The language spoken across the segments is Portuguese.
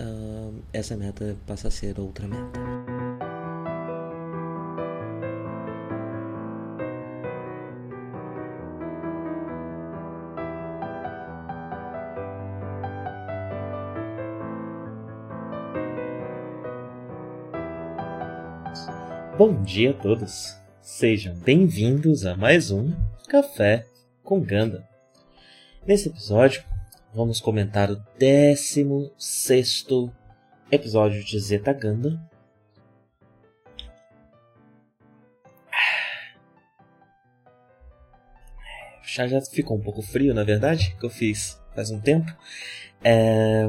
uh, essa meta passa a ser outra meta. Bom dia a todos! Sejam bem-vindos a mais um Café com Ganda. Nesse episódio, vamos comentar o 16 episódio de Zeta Ganda. Já já ficou um pouco frio, na verdade, que eu fiz faz um tempo. É,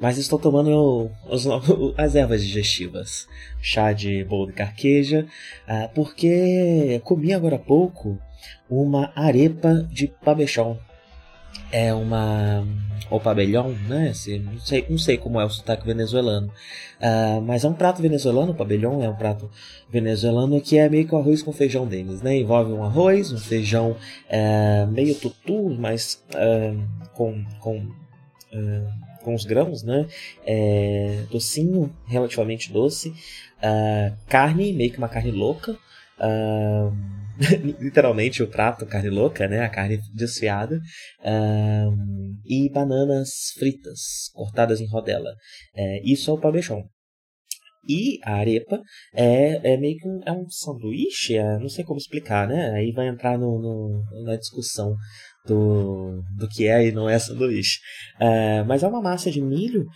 mas estou tomando os, as ervas digestivas. Chá de bolo de carqueja, uh, porque comi agora há pouco uma arepa de pabechon. É uma. ou pabellon, né? Não sei, não sei como é o sotaque venezuelano. Uh, mas é um prato venezuelano, o pabellon é um prato venezuelano que é meio que o arroz com feijão deles, né? Envolve um arroz, um feijão uh, meio tutu, mas uh, com, com com os grãos, né? É, docinho, relativamente doce. Uh, carne, meio que uma carne louca. Literalmente o prato carne louca, né? A carne desfiada. E bananas fritas, cortadas em rodela. É, isso é o pabechon. E a arepa é, é meio que um, é um sanduíche, é, não sei como explicar, né? Aí vai entrar no, no, na discussão do, do que é e não é sanduíche. É, mas é uma massa de milho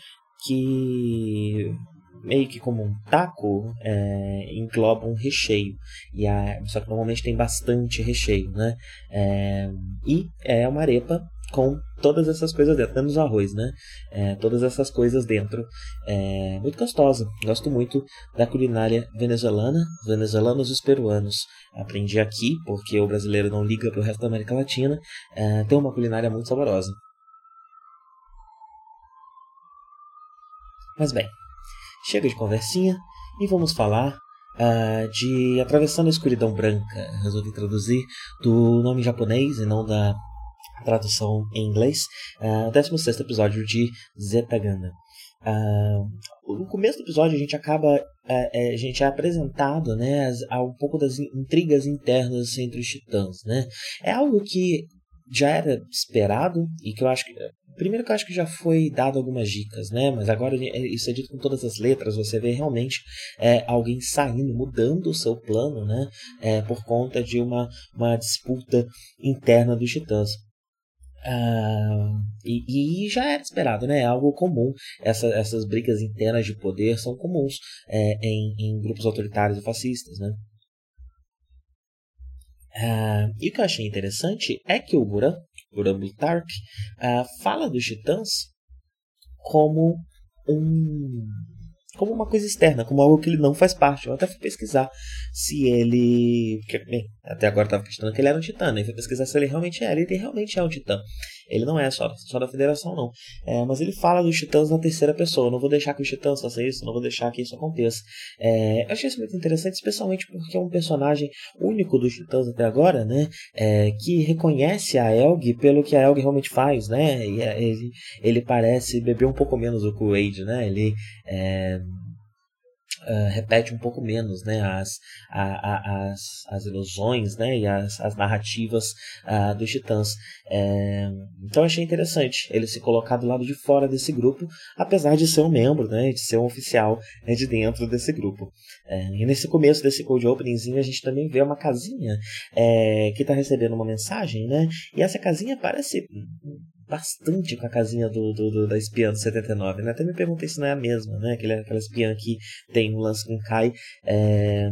que meio que como um taco é, engloba um recheio e a, só que normalmente tem bastante recheio né é, e é uma arepa com todas essas coisas dentro, menos arroz, né? É, todas essas coisas dentro. É muito gostosa. Gosto muito da culinária venezuelana, venezuelanos e os peruanos. Aprendi aqui, porque o brasileiro não liga para o resto da América Latina. É, tem uma culinária muito saborosa. Mas bem, chega de conversinha e vamos falar Uh, de Atravessando a Escuridão Branca. Resolvi traduzir do nome japonês e não da tradução em inglês, uh, o 16 episódio de Zetaganda. Uh, no começo do episódio a gente acaba uh, a gente é apresentado né a um pouco das intrigas internas entre os titãs né é algo que já era esperado e que eu acho que primeiro que eu acho que já foi dado algumas dicas né mas agora isso é dito com todas as letras você vê realmente é, alguém saindo mudando o seu plano né é, por conta de uma, uma disputa interna dos titãs Uh, e, e, já era esperado, né? É algo comum. Essa, essas brigas internas de poder são comuns é, em, em, grupos autoritários e fascistas, né? Uh, e o que eu achei interessante é que o Buran, Buran Blutark, uh, fala dos titãs como um como uma coisa externa, como algo que ele não faz parte. Eu até fui pesquisar se ele. Até agora estava questionando que ele era um titã, né? Fui pesquisar se ele realmente é. Ele realmente é um titã. Ele não é só, só da federação, não. É, mas ele fala dos titãs na terceira pessoa. Não vou deixar que os titãs façam isso, não vou deixar que isso aconteça. É, eu achei isso muito interessante, especialmente porque é um personagem único dos titãs até agora, né? É, que reconhece a Elg pelo que a Elg realmente faz, né? E é, ele, ele parece beber um pouco menos do Kool-Aid, né? Ele. É, uh, repete um pouco menos né, as, a, a, as, as ilusões né, e as, as narrativas uh, dos titãs. É, então achei interessante ele se colocar do lado de fora desse grupo, apesar de ser um membro, né, de ser um oficial né, de dentro desse grupo. É, e nesse começo desse code openingzinho a gente também vê uma casinha é, que está recebendo uma mensagem, né? E essa casinha parece bastante com a casinha do, do, do, da espiã do 79, né? Até me perguntei se não é a mesma, né? Aquela, aquela espiã que tem um lance com Kai. É...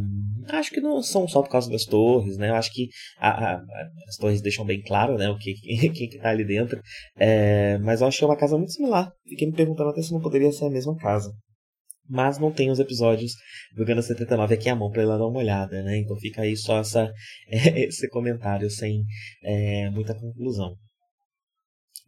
Acho que não são só por causa das torres, né? Eu acho que a, a, as torres deixam bem claro, né? O que, quem que tá ali dentro. É... Mas eu achei uma casa muito similar. Fiquei me perguntando até se não poderia ser a mesma casa. mas não tem os episódios do Gana 79 aqui à mão para ela dar uma olhada, né? Então fica aí só essa, esse comentário sem é, muita conclusão.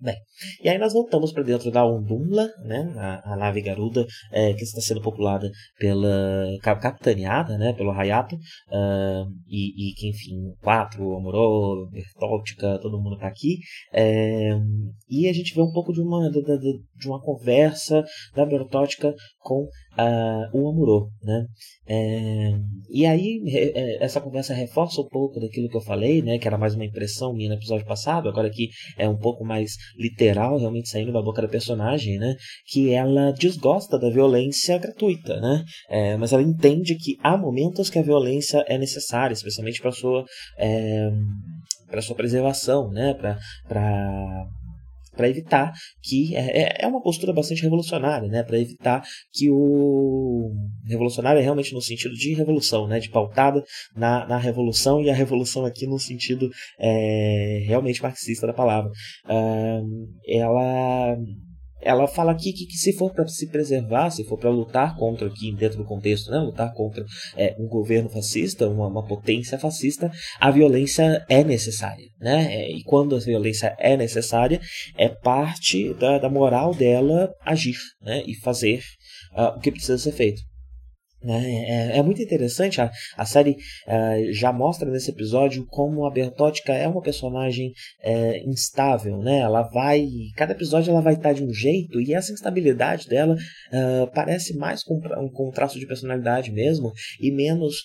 Bem, e aí nós voltamos para dentro da Undumla, né, a, a nave Garuda, é, que está sendo populada pela capitaneada, né, pelo Hayato, uh, e, e, que enfim, quatro, Amorô, Bertoltica, todo mundo está aqui, é, e a gente vê um pouco de uma de, de, de uma conversa da Bertoltica com uh, o Amorô, né, é, e aí é, essa conversa reforça um pouco daquilo que eu falei, né, que era mais uma impressão minha no episódio passado, agora aqui é um pouco mais literal, realmente saindo da boca da personagem, né? Que ela desgosta da violência gratuita, né? É, mas ela entende que há momentos que a violência é necessária, especialmente para sua é, para sua preservação, né? Para para evitar que é, é, é uma postura bastante revolucionária, né? Para evitar que o revolucionário é realmente no sentido de revolução, né? De pautada na, na revolução e a revolução aqui no sentido é, realmente marxista da palavra. Ela ela fala aqui que, que se for para se preservar, se for para lutar contra, aqui dentro do contexto, né, lutar contra é, um governo fascista, uma, uma, potência fascista, a violência é necessária. Né? É, e quando a violência é necessária, é parte da, da moral dela agir né, e fazer uh, o que precisa ser feito. Né? É, é, muito interessante, a, a série uh, já mostra nesse episódio como a Bertótica é uma personagem uh, instável, né? Ela vai, cada episódio ela vai estar de um jeito e essa instabilidade dela uh, parece mais com, com um traço de personalidade mesmo e menos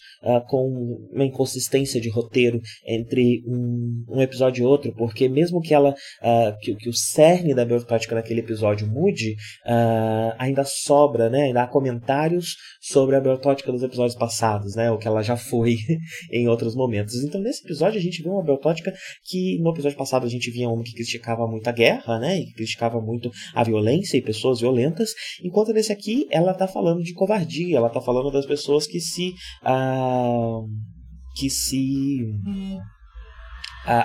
com uma inconsistência de roteiro entre um, um episódio e outro, porque mesmo que ela, que, que, o cerne da Bertótica naquele episódio mude, ainda sobra, né? Ainda há comentários sobre a Beltótica dos episódios passados, né? O que ela já foi em outros momentos. Então, nesse episódio, a gente vê uma Beltótica que no episódio passado a gente via uma que criticava muito a guerra, né? E criticava muito a violência e pessoas violentas. Enquanto nesse aqui, ela tá falando de covardia, ela tá falando das pessoas que se. Uh, que se.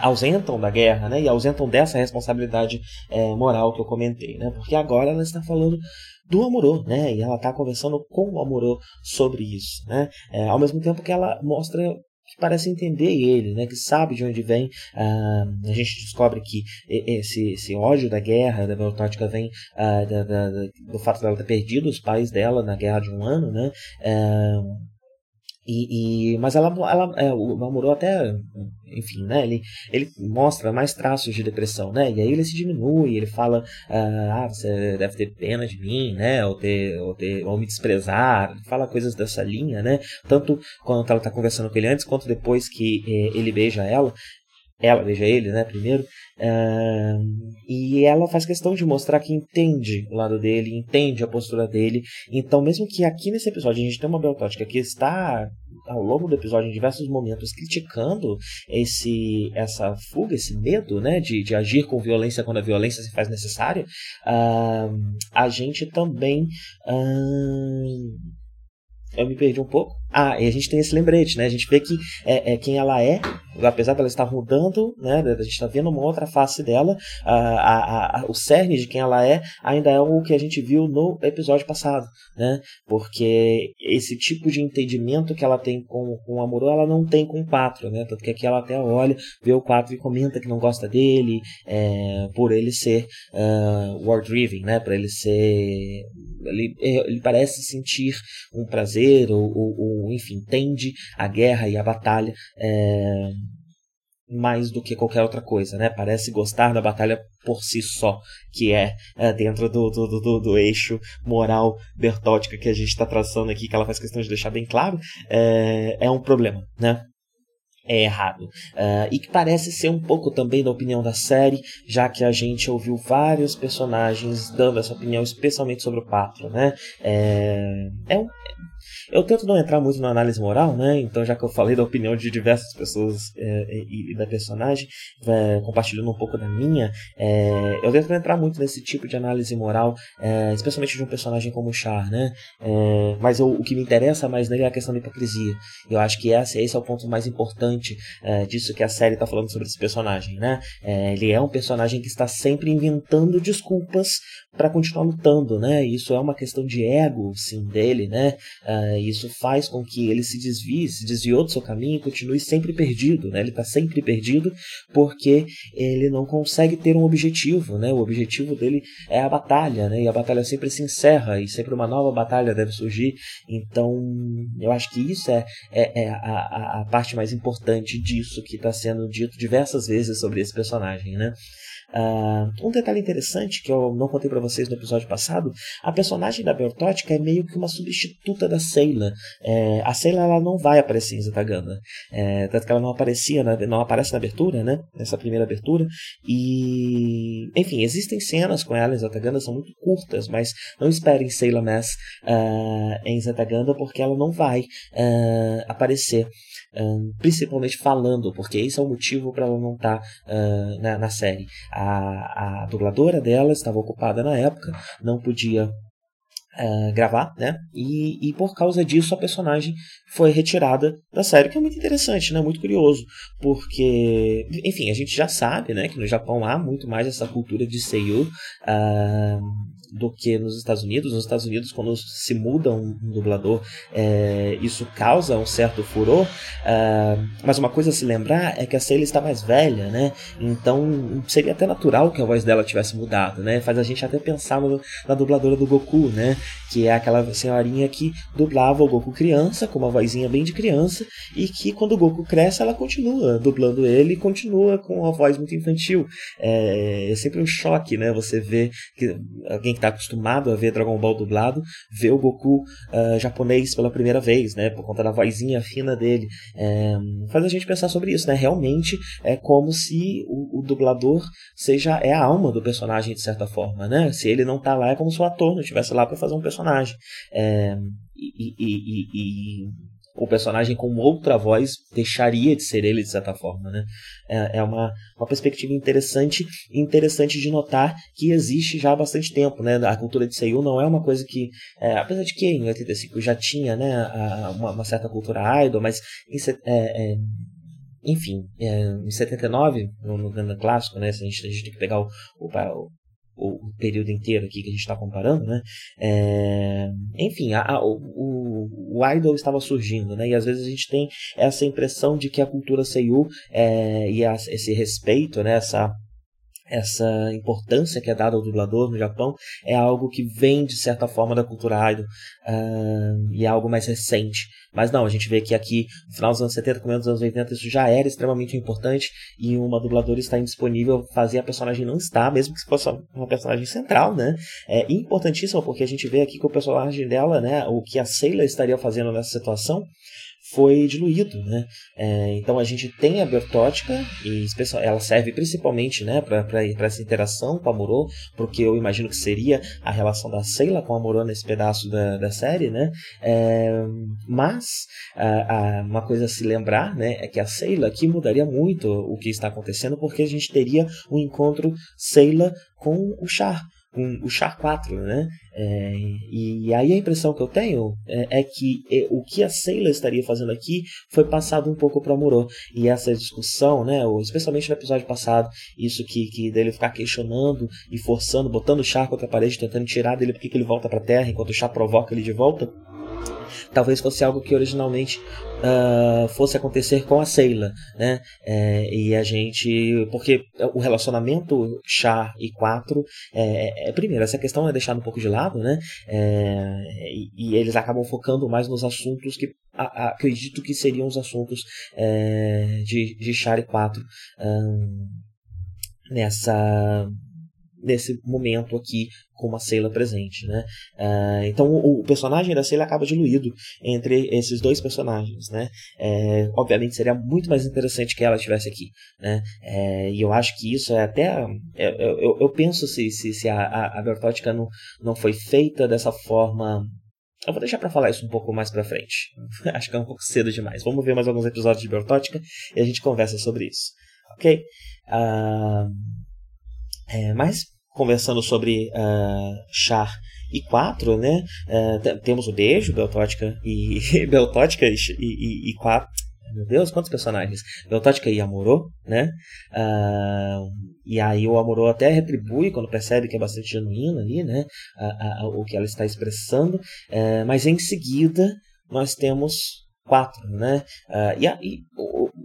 ausentam da guerra, né? E ausentam dessa responsabilidade é, moral que eu comentei, né? Porque agora ela está falando do Amorô, né? E ela está conversando com o Amorô sobre isso, né? É, ao mesmo tempo que ela mostra que parece entender ele, né, que sabe de onde vem. Uh, a gente descobre que esse, esse ódio da guerra, da Beltótica, vem uh, da, da, do fato dela ter perdido os pais dela na guerra de um ano, né? Uh, e, e, mas ela, ela é, o Mamuro até, enfim, né, ele, ele mostra mais traços de depressão, né, e aí ele se diminui, ele fala, ah, você deve ter pena de mim, né, ou, ter, ou, ter, ou me desprezar, fala coisas dessa linha, né, tanto quando ela está conversando com ele antes, quanto depois que eh, ele beija ela, ela beija ele, né, primeiro, Uh, e ela faz questão de mostrar que entende o lado dele, entende a postura dele. Então, mesmo que aqui nesse episódio a gente tem uma Beltótica que está ao longo do episódio em diversos momentos criticando esse essa fuga, esse medo, né, de, de agir com violência quando a violência se faz necessária, uh, a gente também uh, eu me perdi um pouco. Ah, e a gente tem esse lembrete, né? A gente vê que é, é quem ela é, apesar dela estar mudando, né? A gente está vendo uma outra face dela. A, a, a, o cerne de quem ela é ainda é o que a gente viu no episódio passado, né? Porque esse tipo de entendimento que ela tem com, com o Amorô, ela não tem com o Quatro, né? Tanto que aqui ela até olha, vê o Quatro e comenta que não gosta dele, é, por ele ser uh, war-driven, né? Por ele ser ele, ele parece sentir um prazer ou, ou, enfim entende a guerra e a batalha é, mais do que qualquer outra coisa, né? Parece gostar da batalha por si só, que é, é dentro do, do, do, do, eixo moral bertótica que a gente está traçando aqui, que ela faz questão de deixar bem claro, é, é um problema, né? é errado. Uh, e que parece ser um pouco também da opinião da série, já que a gente ouviu vários personagens dando essa opinião, especialmente sobre o Patro, né? É, é um, eu tento não entrar muito na análise moral, né? Então, já que eu falei da opinião de diversas pessoas é, e, e, da personagem, é, compartilhando um pouco da minha, é, eu tento não entrar muito nesse tipo de análise moral, é, especialmente de um personagem como o Char, né? É, mas eu, o que me interessa mais nele é a questão da hipocrisia. Eu acho que esse, esse é o ponto mais importante é, disso que a série está falando sobre esse personagem, né? ele é um personagem que está sempre inventando desculpas para continuar lutando, né? Isso é uma questão de ego, sim, dele, né? Uh, isso faz com que ele se desvie, se desviou do seu caminho e continue sempre perdido, né? Ele está sempre perdido porque ele não consegue ter um objetivo, né? O objetivo dele é a batalha, né? E a batalha sempre se encerra e sempre uma nova batalha deve surgir. Então, eu acho que isso é, é, é a, a parte mais importante disso que está sendo dito diversas vezes sobre esse personagem, né? Uh, um detalhe interessante que eu não contei para vocês no episódio passado, a personagem da Bertótica é meio que uma substituta da Seila. É, a Seila ela não vai aparecer em Zetaganda, é, tanto que ela não aparecia, na, não aparece na abertura, né? Nessa primeira abertura. E, enfim, existem cenas com ela em Zetaganda, são muito curtas, mas não esperem Seila Mass uh, em Zetaganda porque ela não vai uh, aparecer principalmente falando, porque esse é o motivo para ela não estar tá, uh, na, na, série. A, a dubladora dela estava ocupada na época, não podia Uh, gravar, né? E, e por causa disso a personagem foi retirada da série, que é muito interessante, né? Muito curioso, porque, enfim, a gente já sabe, né? Que no Japão há muito mais essa cultura de seiyuu. Uh, do que nos Estados Unidos. Nos Estados Unidos, quando se muda um, dublador, é, isso causa um certo furor. Uh, mas uma coisa a se lembrar é que a Sailor está mais velha, né? Então seria até natural que a voz dela tivesse mudado, né? Faz a gente até pensar no, na dubladora do Goku, né? Que é aquela senhorinha que dublava o Goku criança, com uma vozinha bem de criança, e que quando o Goku cresce, ela continua dublando ele e continua com uma voz muito infantil. É, é sempre um choque, né? Você vê que alguém que está acostumado a ver Dragon Ball dublado, ver o Goku uh, japonês pela primeira vez, né? Por conta da vozinha fina dele. É, faz a gente pensar sobre isso, né? Realmente é como se o, o, dublador seja é a alma do personagem de certa forma, né? Se ele não tá lá é como se o ator não estivesse lá para fazer um personagem. É, e, e, e, e o personagem com outra voz deixaria de ser ele de certa forma, né? É, é uma, uma perspectiva interessante interessante de notar que existe já há bastante tempo, né? A cultura de Seiyu não é uma coisa que, é, apesar de que em 85 já tinha, né, a, uma, uma, certa cultura idol, mas em, é, é, enfim, é, em 79, no, no clássico, né, a gente, a gente tem que pegar o, o, o, período inteiro aqui que a gente está comparando, né? É, enfim, a, a, o, o, idol estava surgindo, né? E às vezes a gente tem essa impressão de que a cultura Seiyu é, e a, esse respeito, né? Essa essa importância que é dada ao dublador no Japão é algo que vem de certa forma da cultura idol uh, e é algo mais recente. Mas não, a gente vê que aqui no final dos anos 70, começo dos anos 80, isso já era extremamente importante e uma dubladora está indisponível fazer a personagem não estar, mesmo que fosse uma personagem central, né? É importantíssimo porque a gente vê aqui que o personagem dela, né, o que a Sailor estaria fazendo nessa situação foi diluído, né? É, então a gente tem a Bertótica e ela serve principalmente, né, para essa interação com a Moro, porque eu imagino que seria a relação da Seila com a Moro nesse pedaço da, da série, né? É, mas a, a, uma coisa a se lembrar, né, é que a Seila aqui mudaria muito o que está acontecendo, porque a gente teria um encontro Seila com o Char com o Char 4, né? É, e aí a impressão que eu tenho é, é que é, o que a Sailor estaria fazendo aqui foi passado um pouco para Muro. E essa discussão, né, especialmente no episódio passado, isso que, que dele ficar questionando e forçando, botando o Char contra a parede, tentando tirar dele porque que ele volta para Terra, enquanto o Char provoca ele de volta talvez fosse algo que originalmente uh, fosse acontecer com a Seila, né? É, e a gente, porque o relacionamento Char e 4 é, é, primeiro essa questão é deixada um pouco de lado, né? É, e, e, eles acabam focando mais nos assuntos que a, a, acredito que seriam os assuntos é, de, de Char e 4 um, nessa nesse momento aqui com uma Sailor presente, né? Uh, então o, o, personagem da Sailor acaba diluído entre esses dois personagens, né? É, obviamente seria muito mais interessante que ela estivesse aqui, né? É, e eu acho que isso é até é, eu, eu, eu penso se, se, se a, a, a Bertótica não, não foi feita dessa forma eu vou deixar para falar isso um pouco mais para frente. Acho que é um pouco cedo demais. Vamos ver mais alguns episódios de Beltótica e a gente conversa sobre isso. Ok? Uh, é, mas, conversando sobre uh, Char e 4, né? Uh, temos o Beijo, Beltótica e. Beltótica e, e, e 4. Meu Deus, quantos personagens? Beltótica e Amorô, né? Uh, e aí o Amorô até retribui quando percebe que é bastante genuíno ali, né? O que ela está expressando. Mas em seguida nós temos quatro, né? e, e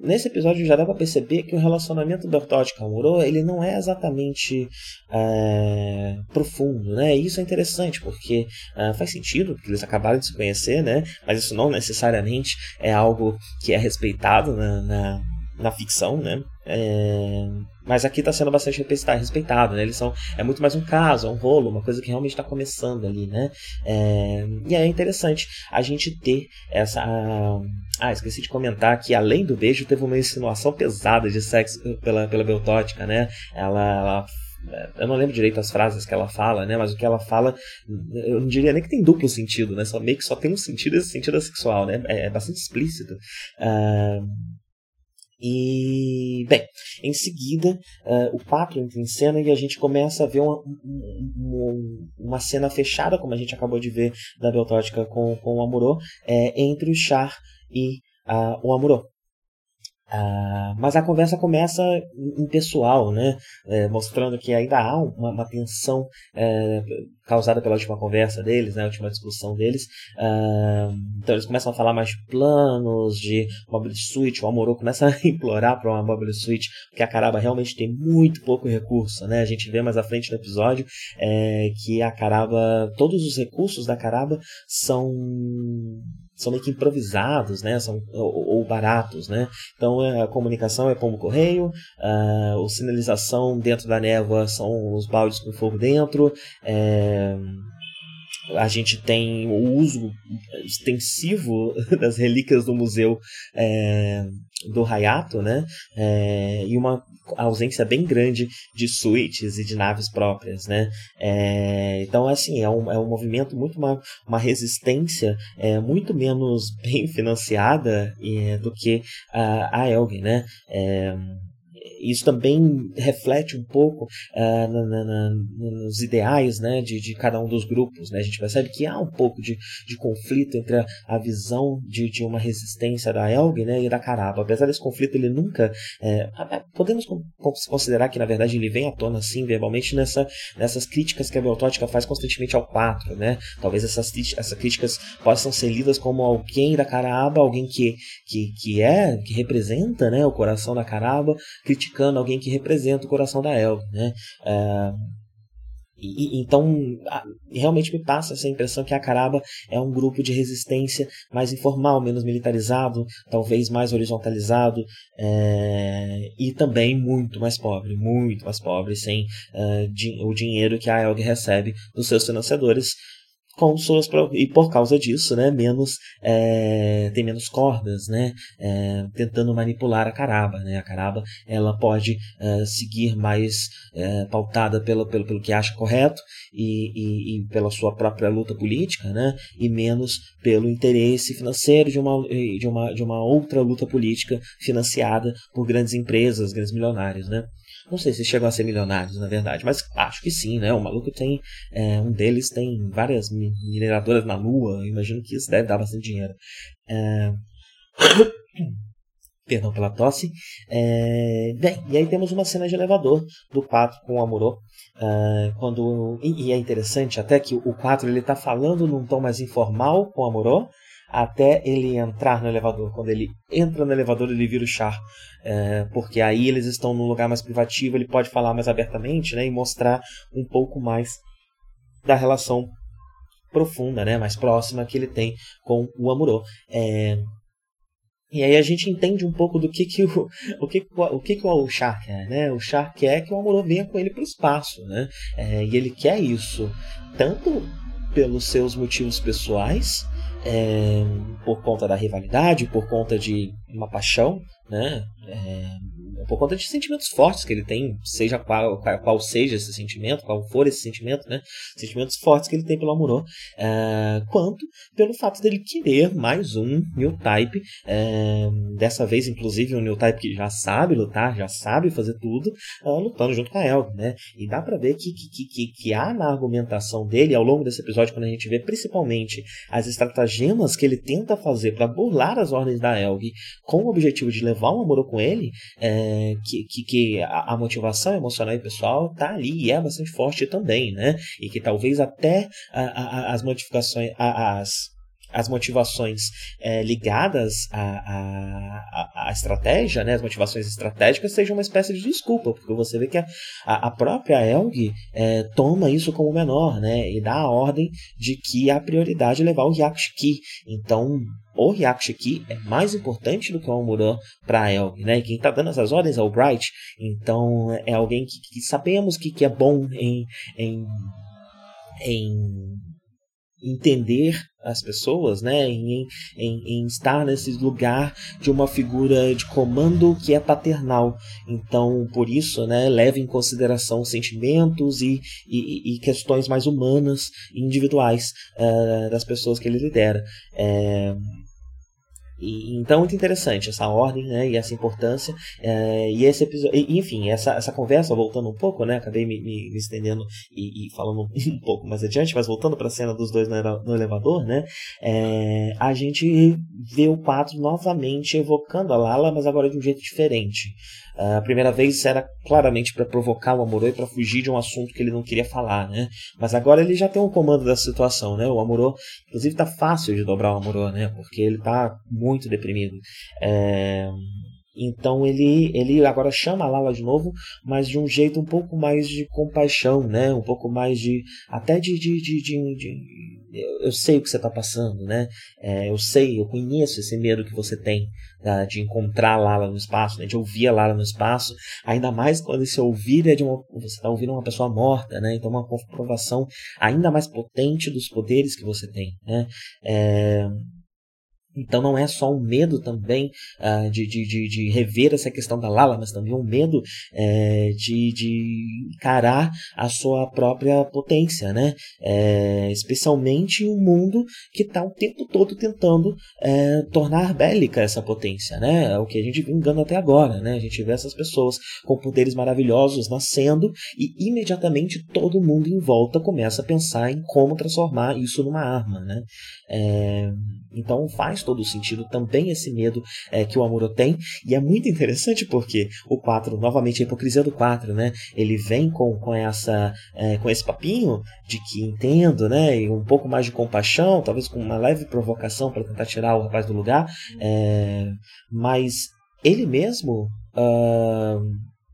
nesse episódio já dá para perceber que o relacionamento do Bertotti com a ele não é exatamente é, profundo, né? E isso é interessante porque é, faz sentido porque eles acabaram de se conhecer, né? Mas isso não necessariamente é algo que é respeitado na, na, na ficção, né? É, mas aqui está sendo bastante respeitado, né? Eles são é muito mais um caso, é um rolo, uma coisa que realmente está começando ali, né? É, e é interessante a gente ter essa ah, esqueci de comentar que além do beijo teve uma insinuação pesada de sexo pela pela Beltótica, né? Ela, ela eu não lembro direito as frases que ela fala, né? Mas o que ela fala, eu não diria nem que tem duplo sentido, né? Só meio que só tem um sentido, esse sentido sexual, né? É, é bastante explícito. Uh, e, bem, em seguida, uh, o 4 entra em cena e a gente começa a ver uma, uma, uma cena fechada, como a gente acabou de ver da Beltótica com, com o Amorô, é, entre o Char e uh, o Amorô. Uh, mas a conversa começa impessoal, né? É, mostrando que ainda há uma, uma tensão é, causada pela última conversa deles, né? a última discussão deles. Uh, então eles começam a falar mais de planos, de mobile suite. O Amorô começa a implorar para uma mobile suite, porque a Caraba realmente tem muito pouco recurso. Né? A gente vê mais à frente no episódio é, que a Caraba, todos os recursos da Caraba são são meio que improvisados, né? São, ou, ou baratos, né? Então é, a comunicação é pombo correio, a, a sinalização dentro da névoa são os baldes com fogo dentro, é, a gente tem o uso extensivo das relíquias do museu é, do Hayato, né? É, e uma ausência bem grande de suítes e de naves próprias, né? É, então, assim, é um, é um movimento muito uma, uma resistência é, muito menos bem financiada é, do que a, a Elgin, né? Isso também reflete um pouco uh, na, na, na, nos ideais né, de, de cada um dos grupos. Né? A gente percebe que há um pouco de, de conflito entre a, a visão de, de uma resistência da Elg né, e da Caraba. Apesar desse conflito, ele nunca. É, podemos considerar que, na verdade, ele vem à tona, assim, verbalmente, nessa, nessas críticas que a Beltótica faz constantemente ao 4. Né? Talvez essas, essas críticas possam ser lidas como alguém da Caraba, alguém que, que, que é, que representa né, o coração da Caraba, criticando alguém que representa o coração da Elga, né? É, e, então, realmente me passa essa impressão que a Caraba é um grupo de resistência mais informal, menos militarizado, talvez mais horizontalizado é, e também muito mais pobre, muito mais pobre, sem uh, o dinheiro que a Elg recebe dos seus financiadores, com suas e por causa disso, né, menos é, tem menos cordas, né, é, tentando manipular a caraba, né, a caraba ela pode é, seguir mais é, pautada pelo, pelo, pelo que acha correto e, e, e, pela sua própria luta política, né, e menos pelo interesse financeiro de uma, de uma, de uma outra luta política financiada por grandes empresas, grandes milionários, né. Não sei se chegam a ser milionários, na verdade, mas acho que sim, né? O maluco tem. É, um deles tem várias mineradoras na Lua. Imagino que isso deve dar bastante dinheiro. É... Perdão pela tosse. É... Bem, e aí temos uma cena de elevador do 4 com o Amorô. Uh, quando e, é interessante até que o 4 ele tá falando num tom mais informal com o Amorô até ele entrar no elevador. Quando ele entra no elevador, ele vira o char. É, porque aí eles estão num lugar mais privativo, ele pode falar mais abertamente né, e mostrar um pouco mais da relação profunda, né, mais próxima que ele tem com o Amuro. É, e aí a gente entende um pouco do que, que o, o, que, o, que, que o Char quer, né? O Char quer que o Amuro venha com ele para o espaço, né? É, e ele quer isso tanto pelos seus motivos pessoais, é, por conta da rivalidade, por conta de uma paixão, né? É, por conta de sentimentos fortes que ele tem, seja qual, qual seja esse sentimento, qual for esse sentimento, né? Sentimentos fortes que ele tem pelo Amuro, uh, quanto pelo fato dele querer mais um New Type, uh, dessa vez, inclusive, um New Type que já sabe lutar, já sabe fazer tudo, uh, lutando junto com a Elg, né? E dá pra ver que, que, que, que há na argumentação dele, ao longo desse episódio, quando a gente vê principalmente as estratagemas que ele tenta fazer para burlar as ordens da Elg com o objetivo de levar o Amuro com ele, é, que, que, que a, a, motivação emocional e pessoal tá ali e é bastante forte também, né? E que talvez até a, a, as modificações, as as motivações é, ligadas à, à, à, estratégia, né, as motivações estratégicas, sejam uma espécie de desculpa, porque você vê que a, a própria Elg é, toma isso como menor né, e dá a ordem de que a prioridade é levar o Yakshiki. Então, o Yakshiki é mais importante do que o Amuro para Elg. Né? E quem está dando essas ordens é o Bright, então é alguém que, que sabemos que, que é bom em, em, em entender as pessoas, né, em, em, em, estar nesse lugar de uma figura de comando que é paternal. Então, por isso, né, leva em consideração sentimentos e, e, e questões mais humanas e individuais uh, das pessoas que ele lidera. É, e, então, muito interessante essa ordem né, e essa importância. É, e esse episódio, enfim, essa, essa conversa, voltando um pouco, né, acabei me, me, me estendendo e, e, falando um pouco mais adiante, mas voltando para a cena dos dois no, no elevador, né, é, a gente vê o 4 novamente evocando a Lala, mas agora de um jeito diferente. A primeira vez era claramente para provocar o Amorô e para fugir de um assunto que ele não queria falar, né? Mas agora ele já tem um comando da situação, né? O Amorô, inclusive, tá fácil de dobrar o Amorô, né? Porque ele tá muito deprimido. É... Então ele, ele agora chama a Lala de novo, mas de um jeito um pouco mais de compaixão, né? Um pouco mais de. até de. de, de, de, de eu sei o que você está passando, né? É, eu sei, eu conheço esse medo que você tem de encontrar Lala no espaço, né? de ouvir a Lala no espaço. Ainda mais quando esse ouvir é de uma. Você está ouvindo uma pessoa morta, né? Então, uma comprovação ainda mais potente dos poderes que você tem, né? É, então não é só um medo também uh, de, de, de, de, rever essa questão da Lala, mas também um medo é, de, de encarar a sua própria potência, né? É, especialmente em um mundo que está o tempo todo tentando é, tornar bélica essa potência, né? É o que a gente vem engano até agora, né? A gente vê essas pessoas com poderes maravilhosos nascendo e imediatamente todo mundo em volta começa a pensar em como transformar isso numa arma, né? Então faz todo sentido também esse medo é, que o Amuro tem. E é muito interessante porque o 4, novamente a hipocrisia do 4, né? Ele vem com, com, essa, é, com esse papinho de que entendo, né? E um pouco mais de compaixão, talvez com uma leve provocação para tentar tirar o rapaz do lugar. É, mas ele mesmo. Uh,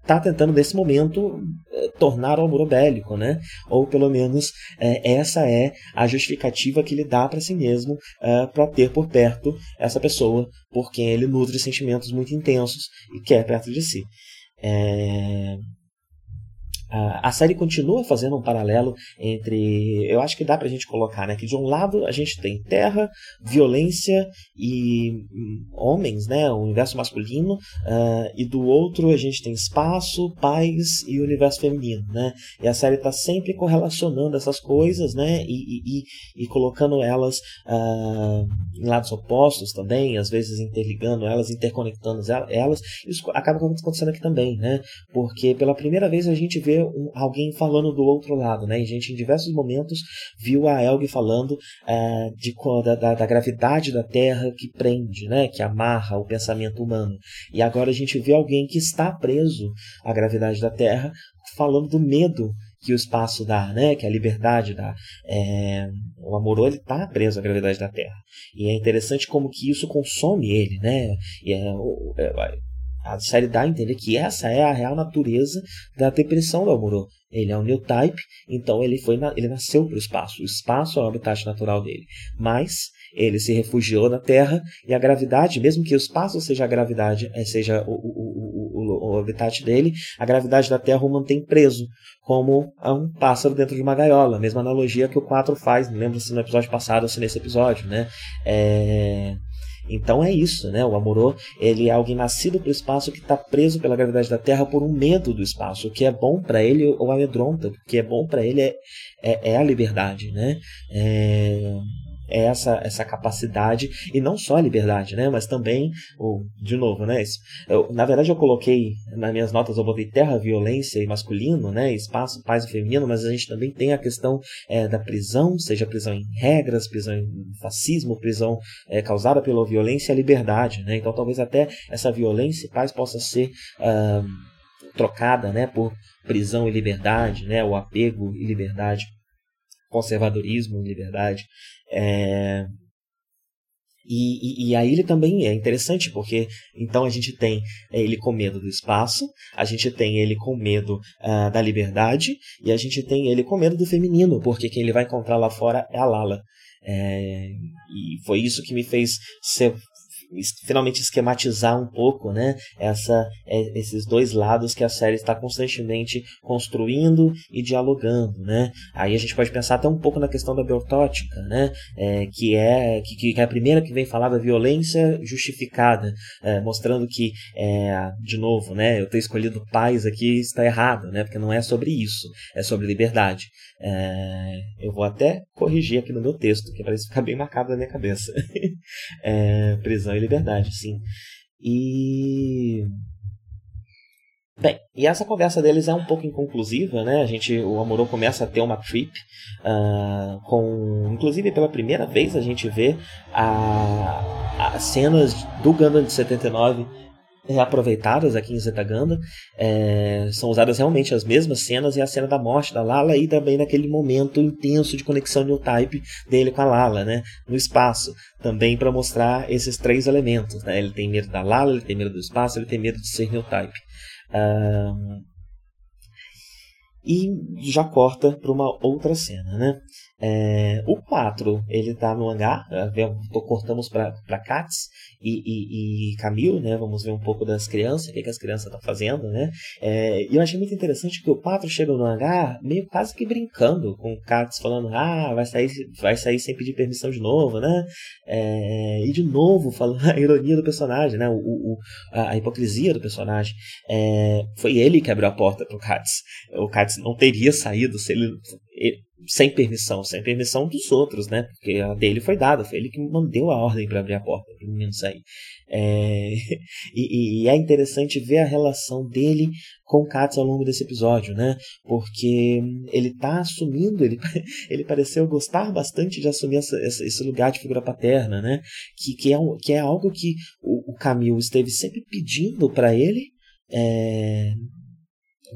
está tentando nesse momento eh, tornar o amor bélico, né? Ou pelo menos é, essa é a justificativa que ele dá para si mesmo é, eh, para ter por perto essa pessoa por quem ele nutre sentimentos muito intensos e quer perto de si. É, a série continua fazendo um paralelo entre. Eu acho que dá pra gente colocar, né? Que de um lado a gente tem terra, violência e hum, homens, né? O universo masculino, uh, e do outro a gente tem espaço, paz e universo feminino, né? E a série tá sempre correlacionando essas coisas, né? E, e, e, e colocando elas uh, em lados opostos também, às vezes interligando elas, interconectando elas. Isso acaba acontecendo aqui também, né? Porque pela primeira vez a gente vê um, alguém falando do outro lado, né? E a gente em diversos momentos viu a Elg falando uh, de, da, da, da, gravidade da Terra que prende, né? Que amarra o pensamento humano. E agora a gente vê alguém que está preso à gravidade da Terra falando do medo que o espaço dá, né? Que a liberdade dá. É, o Amorô ele está preso à gravidade da Terra e é interessante como que isso consome ele, né? E é, é a série dá a entender que essa é a real natureza da depressão do Amuro. Ele é um new type, então ele foi na, ele nasceu para o espaço. O espaço é o habitat natural dele. Mas ele se refugiou na Terra e a gravidade, mesmo que o espaço seja a gravidade, eh, seja o, o, o, o habitat dele, a gravidade da Terra o mantém preso, como um pássaro dentro de uma gaiola. Mesma analogia que o 4 faz, não lembro se no episódio passado ou se nesse episódio, né? É... Então é isso, né? O Amorô, ele é alguém nascido para o espaço que está preso pela gravidade da Terra por um medo do espaço. O que é bom para ele o amedronta, o que é bom para ele é, é, é, a liberdade, né? É, é essa, essa capacidade, e não só a liberdade, né, mas também, o, de novo, né, eu, na verdade eu coloquei, nas minhas notas eu botei terra, violência e masculino, né, espaço, paz e feminino, mas a gente também tem a questão é, da prisão, seja prisão em regras, prisão em fascismo, prisão é, causada pela violência e a liberdade, né, então talvez até essa violência e paz possa ser uh, trocada, né, por prisão e liberdade, né, o apego e liberdade conservadorismo liberdade. É... E, e, e, aí ele também é interessante, porque então a gente tem é, ele com medo do espaço, a gente tem ele com medo uh, da liberdade, e a gente tem ele com medo do feminino, porque quem ele vai encontrar lá fora é a Lala. É, e foi isso que me fez ser finalmente esquematizar um pouco né, essa, é, esses dois lados que a série está constantemente construindo e dialogando. Né? Aí a gente pode pensar até um pouco na questão da biotótica, né, é, que, é, que, que, é a primeira que vem falar da violência justificada, é, mostrando que, é, de novo, né, eu ter escolhido paz aqui está errado, né, porque não é sobre isso, é sobre liberdade. É, eu vou até corrigir aqui no meu texto, que parece ficar bem marcado na minha cabeça. é, e liberdade, sim. E. Bem, e essa conversa deles é um pouco inconclusiva, né? A gente, o Amorô começa a ter uma trip, uh, com, inclusive pela primeira vez a gente vê as cenas do Gundam de 79 reaproveitadas aqui em Zetaganda. É, são usadas realmente as mesmas cenas e a cena da morte da Lala e também naquele momento intenso de conexão new type dele com a Lala, né, no espaço, também para mostrar esses três elementos. Né? Ele tem medo da Lala, ele tem medo do espaço, ele tem medo de ser new type. Um, e já corta para uma outra cena, né? É, o 4, ele tá no hangar, é, cortamos para Katz e, e, e Camille, né? Vamos ver um pouco das crianças, o que, que as crianças estão fazendo, né? É, e eu achei muito interessante que o 4 chega no hangar meio quase que brincando com Katz, falando, ah, vai sair, vai sair sem pedir permissão de novo, né? É, e de novo, falando a ironia do personagem, né? O, o a, hipocrisia do personagem. É, foi ele que abriu a porta pro Katz. O Katz não teria saído se ele, ele sem permissão, sem permissão dos outros, né? Porque a dele foi dada, foi ele que mandou a ordem para abrir a porta para o menino sair. É... E, e, é interessante ver a relação dele com Katz ao longo desse episódio, né? Porque ele está assumindo, ele, ele pareceu gostar bastante de assumir essa, esse lugar de figura paterna, né? Que, que, é, que é algo que o, o Camil esteve sempre pedindo para ele. É,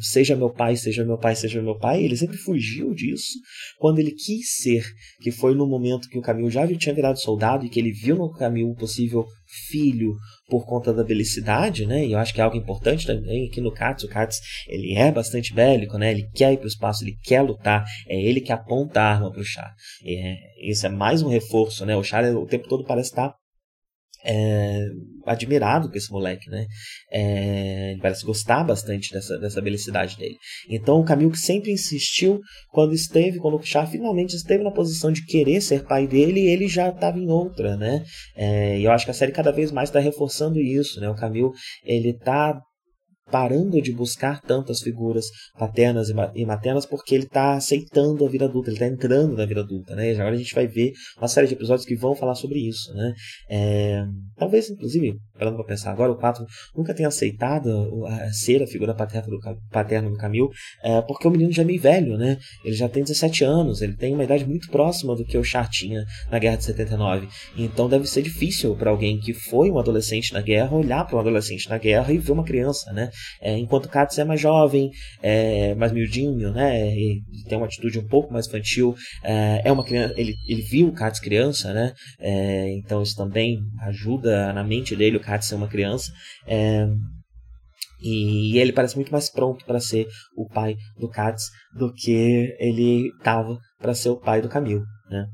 seja meu pai, seja meu pai, seja meu pai, ele sempre fugiu disso quando ele quis ser, que foi no momento que o Camil já tinha virado soldado e que ele viu no Camil um possível filho por conta da belicidade, né? E eu acho que é algo importante também aqui no Katz. O Katz, ele é bastante bélico, né? Ele quer ir para o espaço, ele quer lutar. É ele que aponta a arma para o Char. É, isso é mais um reforço, né? O Char o tempo todo parece estar é, admirado com esse moleque, né? É, ele parece gostar bastante dessa, dessa belicidade dele. Então, o Camilo que sempre insistiu, quando esteve, quando o Char finalmente esteve na posição de querer ser pai dele, ele já estava em outra, né? É, e eu acho que a série cada vez mais está reforçando isso, né? O Camilo, ele está parando de buscar tantas figuras paternas e maternas porque ele está aceitando a vida adulta, ele está entrando na vida adulta, né? agora a gente vai ver uma série de episódios que vão falar sobre isso, né? É, talvez, inclusive, parando para pensar agora, o 4 nunca tenha aceitado ser a figura paterna do, paterna do Camil, é, porque o menino já é meio velho, né? Ele já tem 17 anos, ele tem uma idade muito próxima do que o Char tinha na Guerra de 79. Então deve ser difícil para alguém que foi um adolescente na guerra olhar para um adolescente na guerra e ver uma criança, né? É, enquanto Katz é mais jovem, é mais miudinho, né? Tem uma atitude um pouco mais infantil. É, é uma criança, ele, ele viu o Katz criança, né? É, então isso também ajuda na mente dele o Katz ser uma criança. É, e ele parece muito mais pronto para ser o pai do Katz do que ele estava para ser o pai do Camilo, né?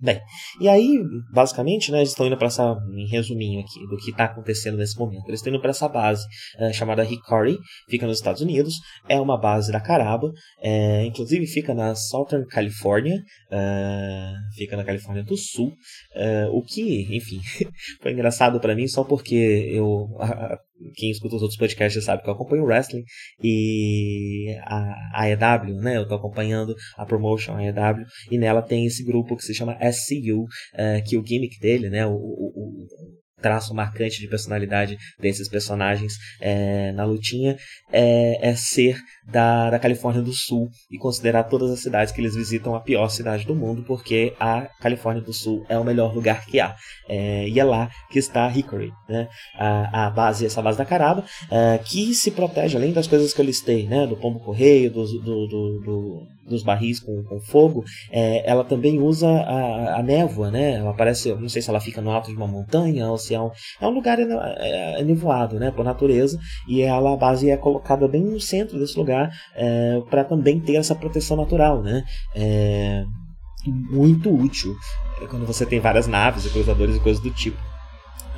Bem, e aí, basicamente, né, eles estão indo para essa, em resuminho aqui, do que está acontecendo nesse momento. Eles estão indo para essa base é, chamada Hickory, fica nos Estados Unidos, é uma base da Caraba, é, inclusive fica na Southern California, é, fica na Califórnia do Sul, o que, enfim, foi engraçado para mim só porque eu, quem escuta os outros podcasts sabe que eu acompanho o wrestling e a AEW, né, eu estou acompanhando a promotion AEW e nela tem esse grupo que se chama SCU, uh, eh, que o gimmick dele, né, o, o, o traço marcante de personalidade desses personagens é, na lutinha é, é ser da, da Califórnia do Sul e considerar todas as cidades que eles visitam a pior cidade do mundo, porque a Califórnia do Sul é o melhor lugar que há. É, e é lá que está Hickory, né? a, a base, essa base da Caraba, é, que se protege, além das coisas que eu listei, né? do pombo correio, do, do, do, do dos barris com, com fogo, é, ela também usa a, a névoa, né? Ela não sei se ela fica no alto de uma montanha ou se é um, é um lugar é, é nevoado, né? Por natureza, e ela, a base é colocada bem no centro desse lugar é, para também ter essa proteção natural, né? É, muito útil quando você tem várias naves e cruzadores e coisas do tipo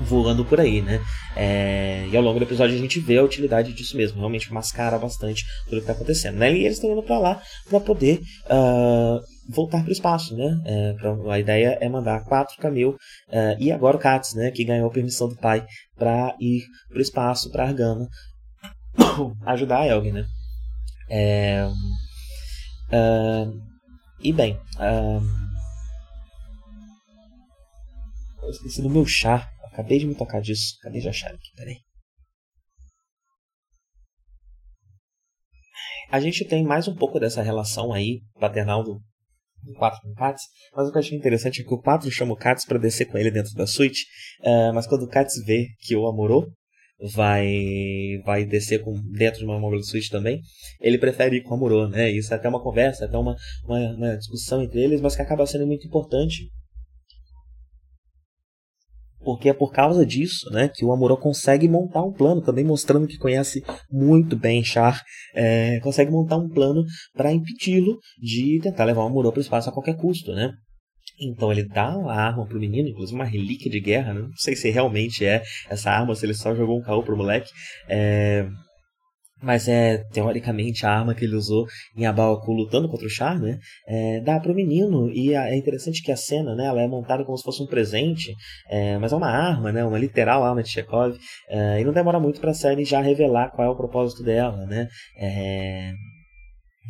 voando por aí, né? É, e ao longo do episódio a gente vê a utilidade disso mesmo, realmente mascara bastante tudo que está acontecendo, né? E eles estão indo para lá para poder uh, voltar para o espaço, né? É, pra, a ideia é mandar quatro Camil uh, e agora o Katz, né? Que ganhou permissão do pai para ir para o espaço, para Argama, ajudar a Elg, né? É, uh, e bem, eu esqueci do meu chá Acabei de me tocar disso. Acabei de achar aqui, peraí. A gente tem mais um pouco dessa relação aí paternal do, do 4 com o Katz, mas o que eu achei interessante é que o 4 chama o Katz para descer com ele dentro da suíte, uh, mas quando o Katz vê que o Amorô vai vai descer com dentro de uma mobile suite também, ele prefere ir com o Amorô, né? Isso é até uma conversa, até uma, uma, uma discussão entre eles, mas que acaba sendo muito importante porque é por causa disso né, que o Amuro consegue montar um plano, também mostrando que conhece muito bem Char, é, consegue montar um plano para impedi-lo de tentar levar o Amuro para o espaço a qualquer custo. Né? Então ele dá uma arma pro menino, inclusive uma relíquia de guerra, né? não sei se realmente é essa arma, se ele só jogou um caô pro moleque. É, mas é teoricamente a arma que ele usou em Abaoku lutando contra o Char, né? É, dá para o menino e é interessante que a cena, né? Ela é montada como se fosse um presente, é, mas é uma arma, né? Uma literal arma de Chekhov é, e não demora muito para a série já revelar qual é o propósito dela, né? É,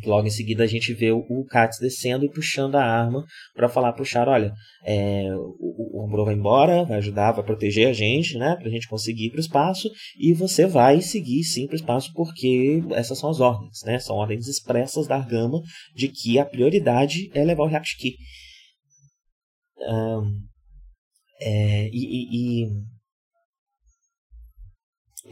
Logo em seguida a gente vê o Katz descendo e puxando a arma para falar pro Char, olha, é, o, o vai embora, vai ajudar, vai proteger a gente, né, pra gente conseguir ir pro espaço, e você vai seguir sim pro espaço porque essas são as ordens, né, são ordens expressas da Argama de que a prioridade é levar o React Um, é, e, e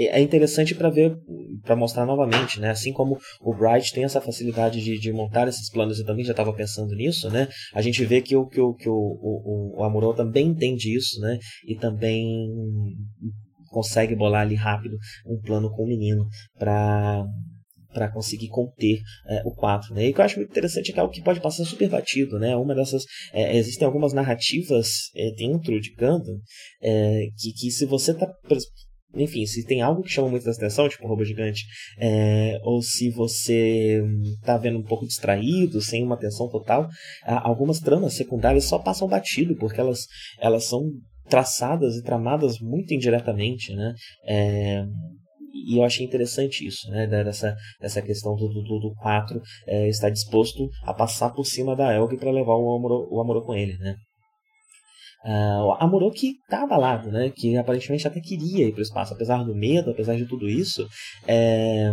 é interessante para ver, para mostrar novamente, né? Assim como o Bright tem essa facilidade de, de montar esses planos, eu também já estava pensando nisso, né? A gente vê que o que o, que o, o, o Amuro também entende isso, né? E também consegue bolar ali rápido um plano com o menino para para conseguir conter é, o 4, né? E que eu acho interessante é que é algo que pode passar super batido, né? Uma dessas é, existem algumas narrativas é, dentro de Gundam é, que, que se você tá enfim, se tem algo que chama muita atenção, tipo um robô gigante, é, ou se você tá vendo um pouco distraído, sem uma atenção total, algumas tramas secundárias só passam batido, porque elas, elas são traçadas e tramadas muito indiretamente, né? É, e eu achei interessante isso, né? Dessa, dessa questão do, do, do 4 é, estar disposto a passar por cima da Elg para levar o Amuro, o Amuro com ele, né? Uh, a Moroki tá abalado, né? Que aparentemente até queria ir para o espaço, apesar do medo, apesar de tudo isso. É,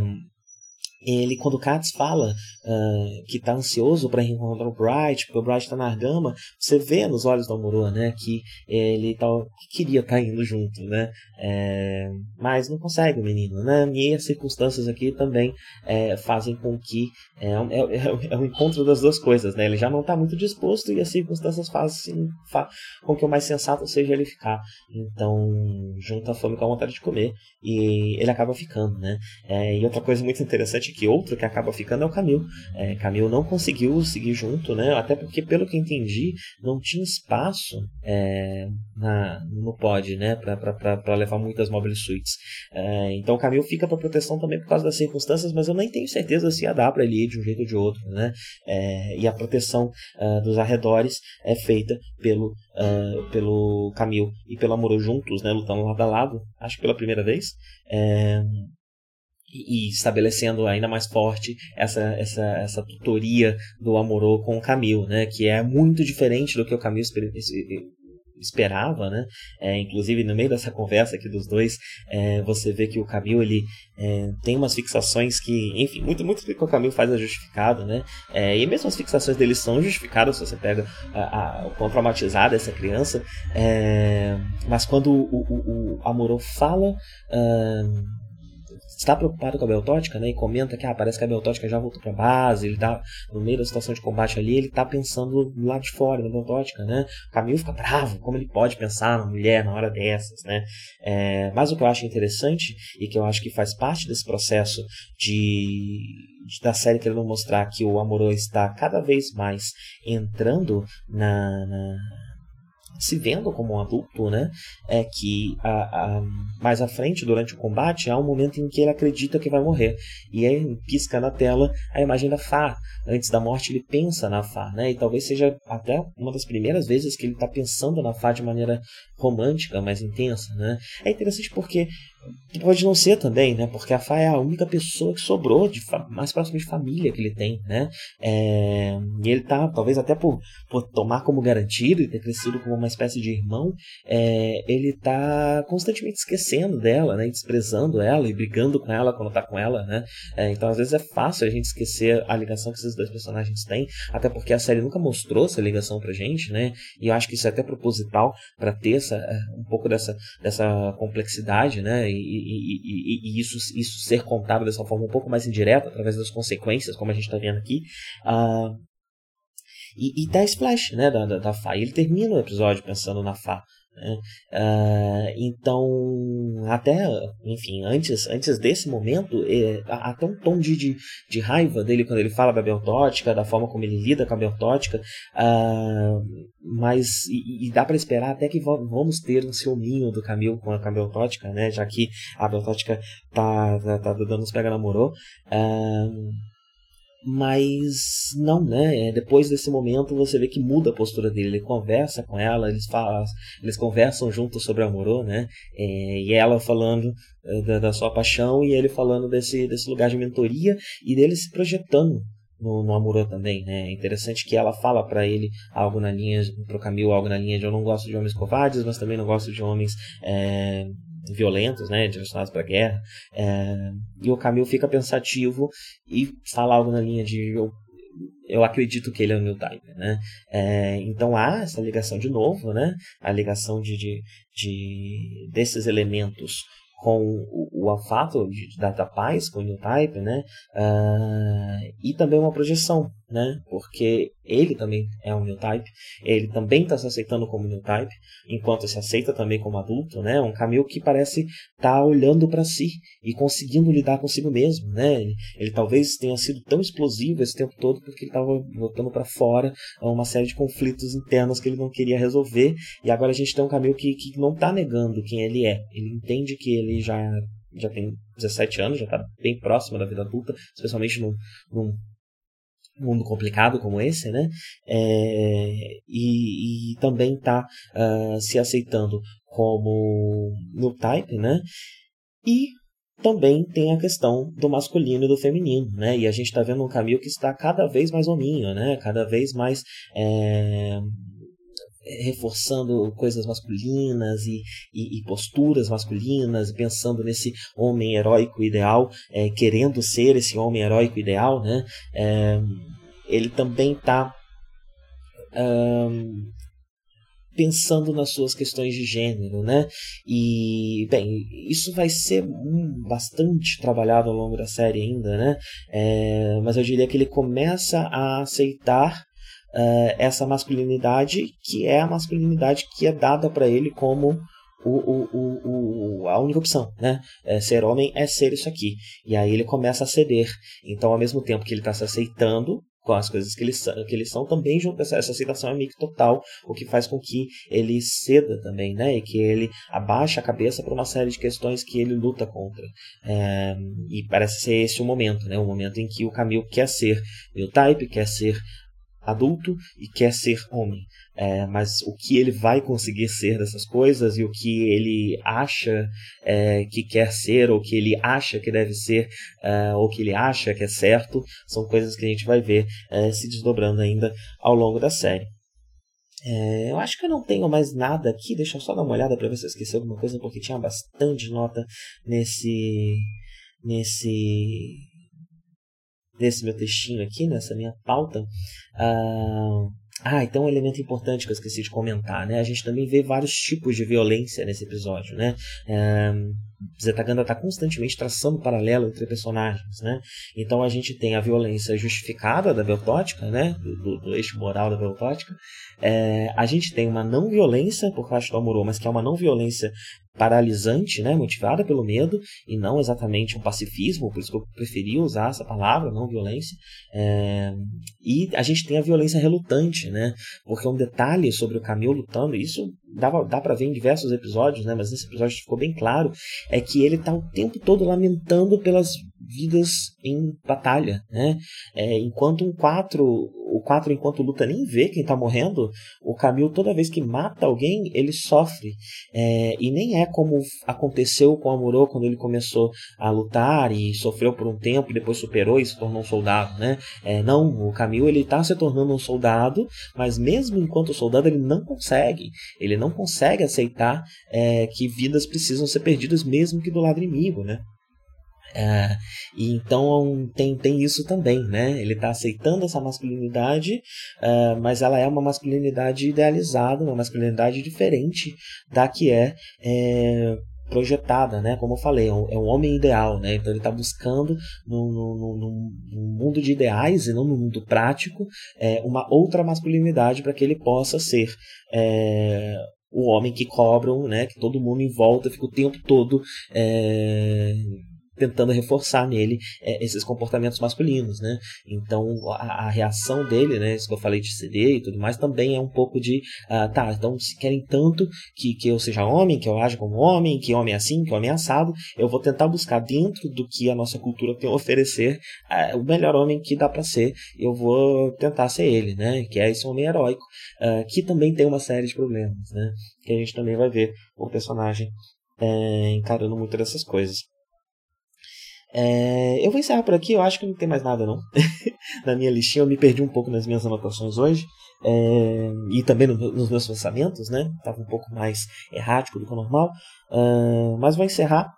ele, quando o Katz fala uh, que está ansioso para reencontrar o Bright, porque o Bright está na argama, você vê nos olhos do Amuro, né, que ele tá, que queria estar tá indo junto, né, é, mas não consegue o menino, né, e as circunstâncias aqui também é, fazem com que é, é, é, é, um encontro das duas coisas, né, ele já não está muito disposto e as circunstâncias fazem fa com que o mais sensato seja ele ficar, então junta a fome com a vontade de comer e ele acaba ficando, né, é, e outra coisa muito interessante que outro que acaba ficando é o Camil. É, Camil não conseguiu seguir junto, né? Até porque, pelo que entendi, não tinha espaço é, na, no pod, né? Para levar muitas mobile suites. É, então o Camil fica para proteção também por causa das circunstâncias, mas eu nem tenho certeza se ia dar para ele ir de um jeito ou de outro, né? É, e a proteção uh, dos arredores é feita pelo, uh, pelo Camil e pelo Amorô juntos, né? Lutando lado a lado, acho que pela primeira vez. E estabelecendo ainda mais forte essa, essa, essa tutoria do Amorô com o Camil, né? Que é muito diferente do que o Camil esperava, né? É, inclusive no meio dessa conversa aqui dos dois, é, você vê que o Camil ele é, tem umas fixações que, enfim, muito muito do que o Camil faz é justificado, né? É, e mesmo as fixações dele são justificadas se você pega a, a, o quão traumatizada essa criança, é, mas quando o, o, o Amorô fala uh, está preocupado com a Beltótica, né? E comenta que ah, parece que a Beltótica já voltou para base, ele tá no meio da situação de combate ali, ele tá pensando do lado de fora da Beltótica, né? O Camilo fica bravo, como ele pode pensar na mulher na hora dessas, né? É, mas o que eu acho interessante e que eu acho que faz parte desse processo de, de da série querendo mostrar que o Amorô está cada vez mais entrando na, na se vendo como um adulto, né? É que a, a, mais à frente, durante o combate, há um momento em que ele acredita que vai morrer. E aí pisca na tela a imagem da Fá. Antes da morte, ele pensa na Fá, né? E talvez seja até uma das primeiras vezes que ele está pensando na Fá de maneira romântica, mais intensa, né? É interessante porque pode não ser também, né? Porque a Fá é a única pessoa que sobrou de mais próxima de família que ele tem, né? É, e ele tá, talvez até por, por tomar como garantido e ter crescido como uma espécie de irmão, é, ele tá constantemente esquecendo dela, né? Desprezando ela e brigando com ela quando tá com ela, né? É, então às vezes é fácil a gente esquecer a ligação que esses dois personagens têm, até porque a série nunca mostrou essa ligação pra gente, né? E eu acho que isso é até proposital para ter essa, é, um pouco dessa, dessa complexidade, né? E, e, e, isso, isso ser contado dessa forma um pouco mais indireta, através das consequências, como a gente está vendo aqui. Uh, e, e dá esse flash né, da, da, da Fá. Ele termina o episódio pensando na Fá. Uh, então, até, enfim, antes, antes desse momento, é, até um tom de, de, de, raiva dele quando ele fala da Beltótica, da forma como ele lida com a Beltótica, uh, mas e, e dá para esperar até que vamos ter um ciúminho do Camil com a, com a Beltótica, né? já que a Beltótica tá, tá, tá dando uns pega-namorou. Uh, mas não, né? É, depois desse momento você vê que muda a postura dele. Ele conversa com ela, eles falam, eles conversam juntos sobre amor, né? É, e ela falando é, da, da, sua paixão e ele falando desse, desse lugar de mentoria e dele se projetando no, no Amorô também, né? É interessante que ela fala para ele algo na linha, pro Camilo, algo na linha de eu não gosto de homens covardes, mas também não gosto de homens é, violentos, né, direcionados para a guerra, é, e o Camil fica pensativo e fala algo na linha de eu, eu acredito que ele é o New Type, né? É, então há essa ligação de novo, né? A ligação de, de, de desses elementos com o, o olfato de, da, da paz, com o New Type, né? Uh, e também uma projeção, né? Porque ele também é um new type, ele também está se aceitando como new type, enquanto se aceita também como adulto, né? Um Camil que parece estar tá olhando para si e conseguindo lidar consigo mesmo, né? Ele, ele, talvez tenha sido tão explosivo esse tempo todo porque ele estava botando para fora uma série de conflitos internos que ele não queria resolver, e agora a gente tem um Camil que, que não está negando quem ele é, ele entende que ele já já tem 17 anos, já está bem próximo da vida adulta, especialmente num, num mundo complicado como esse, né? É, e, e, também está uh, se aceitando como no type, né? E também tem a questão do masculino e do feminino, né? E a gente está vendo um caminho que está cada vez mais hominho, né? Cada vez mais é, reforçando coisas masculinas e, e, e, posturas masculinas, pensando nesse homem heróico ideal, é, querendo ser esse homem heróico ideal, né? É, ele também está um, pensando nas suas questões de gênero, né? E, bem, isso vai ser bastante trabalhado ao longo da série ainda, né? É, mas eu diria que ele começa a aceitar uh, essa masculinidade que é a masculinidade que é dada para ele como o, o, o, a única opção, né? É, ser homem é ser isso aqui. E aí ele começa a ceder. Então, ao mesmo tempo que ele está se aceitando com as coisas que eles, que eles são, também junto essa, essa aceitação é meio que total, o que faz com que ele ceda também, né? E que ele abaixe a cabeça para uma série de questões que ele luta contra. É, e parece ser esse o momento, né? O momento em que o Camilo quer ser o type, quer ser adulto e quer ser homem. É, mas o que ele vai conseguir ser dessas coisas e o que ele acha é, que quer ser, ou que ele acha que deve ser, é, ou que ele acha que é certo, são coisas que a gente vai ver é, se desdobrando ainda ao longo da série. É, eu acho que eu não tenho mais nada aqui, deixa eu só dar uma olhada para ver se eu esqueci alguma coisa, porque tinha bastante nota nesse. nesse nesse meu textinho aqui, nessa minha pauta. Ah, ah, então um elemento importante que eu esqueci de comentar, né? A gente também vê vários tipos de violência nesse episódio, né? É, Zetaganda está constantemente traçando paralelo entre personagens, né? Então a gente tem a violência justificada da Beltótica, né? Do, do, do eixo moral da Beltótica. É, a gente tem uma não violência por parte do Amorô, mas que é uma não violência paralisante, né, motivada pelo medo e não exatamente um pacifismo, por isso que eu preferi usar essa palavra, não violência. É... E a gente tem a violência relutante, né, porque um detalhe sobre o Camil lutando, isso dá, dá para ver em diversos episódios, né, mas nesse episódio ficou bem claro, é que ele tá o tempo todo lamentando pelas vidas em batalha, né? É, enquanto um 4 o 4, enquanto luta, nem vê quem tá morrendo. O Camil, toda vez que mata alguém, ele sofre. É, e nem é como aconteceu com o Amuro quando ele começou a lutar e sofreu por um tempo, depois superou e se tornou um soldado, né? É, não, o Camil, ele tá se tornando um soldado, mas mesmo enquanto soldado, ele não consegue. Ele não consegue aceitar é, que vidas precisam ser perdidas, mesmo que do lado inimigo, né? É, e então tem, tem isso também, né? Ele está aceitando essa masculinidade, é, mas ela é uma masculinidade idealizada, uma masculinidade diferente da que é, é projetada, né? Como eu falei, é um, é homem ideal, né? Então ele está buscando no, no, no, mundo de ideais e não no mundo prático é, uma outra masculinidade para que ele possa ser é, o homem que cobram, né? Que todo mundo em volta fica o tempo todo é, tentando reforçar nele é, esses comportamentos masculinos, né? Então a, a, reação dele, né, isso que eu falei de CD e tudo mais, também é um pouco de, uh, tá, então se querem tanto que, que eu seja homem, que eu aja como homem, que homem é assim, que homem é assado, eu vou tentar buscar dentro do que a nossa cultura tem a oferecer uh, o melhor homem que dá para ser, eu vou tentar ser ele, né? Que é esse homem heróico, uh, que também tem uma série de problemas, né? Que a gente também vai ver o personagem é, encarando muitas dessas coisas. É, eu vou encerrar por aqui, eu acho que não tem mais nada não. Na minha listinha eu me perdi um pouco nas minhas anotações hoje. É, e também no, nos meus pensamentos, né? Tava um pouco mais errático do que o normal. Uh, mas vou encerrar.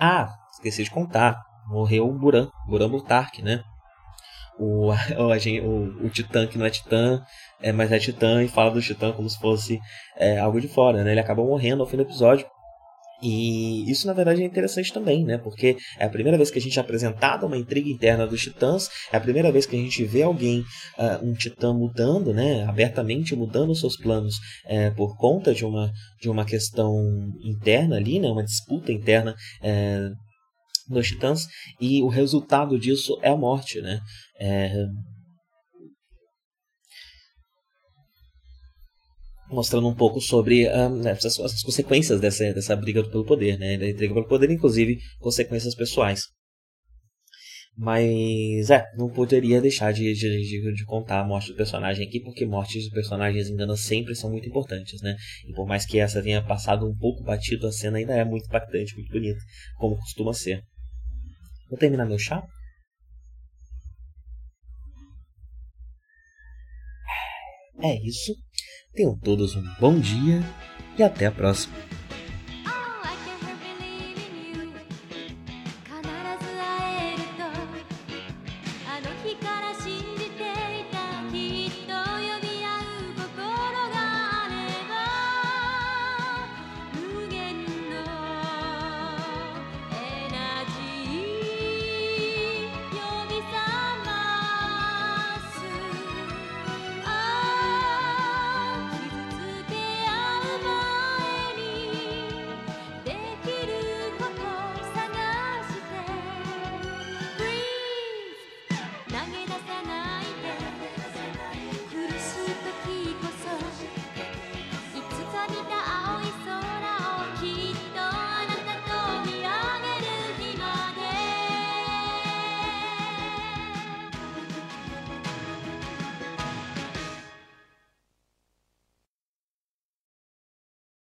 Ah, esqueci de contar. Morreu o Buran, Buran Butark, né? O, o, o, o Titã que não é Titã, é, mas é Titã e fala do Titã como se fosse é, algo de fora, né? Ele acaba morrendo ao fim do episódio. E isso, na verdade, é interessante também, né? Porque é a primeira vez que a gente é apresentado uma intriga interna dos titãs, é a primeira vez que a gente vê alguém, uh, um titã mudando, né? Abertamente mudando seus planos é, por conta de uma, de uma questão interna ali, né? Uma disputa interna é, dos titãs, e o resultado disso é a morte, né? É, mostrando um pouco sobre um, as, as, consequências dessa, dessa briga pelo poder, né? Da briga pelo poder, inclusive consequências pessoais. Mas é, não poderia deixar de, de, de, contar a morte do personagem aqui, porque mortes de personagens enganos sempre são muito importantes, né? E por mais que essa tenha passado um pouco batido, a cena ainda é muito impactante, muito bonita, como costuma ser. Vou terminar meu chá. É isso. Tenham todos um bom dia e até a próxima.